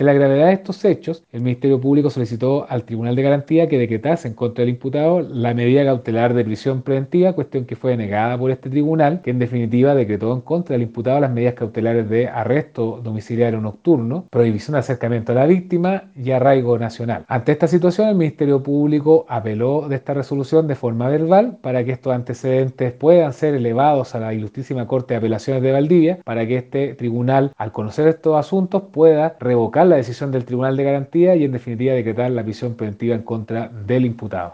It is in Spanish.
Ante la gravedad de estos hechos, el Ministerio Público solicitó al Tribunal de Garantía que decretase en contra del imputado la medida cautelar de prisión preventiva, cuestión que fue negada por este tribunal, que en definitiva decretó en contra del imputado las medidas cautelares de arresto domiciliario nocturno, prohibición de acercamiento a la víctima y arraigo nacional. Ante esta situación, el Ministerio Público apeló de esta resolución de forma verbal para que estos antecedentes puedan ser elevados a la Ilustrísima Corte de Apelaciones de Valdivia, para que este tribunal, al conocer estos asuntos, pueda revocar la decisión del Tribunal de Garantía y en definitiva decretar la prisión preventiva en contra del imputado.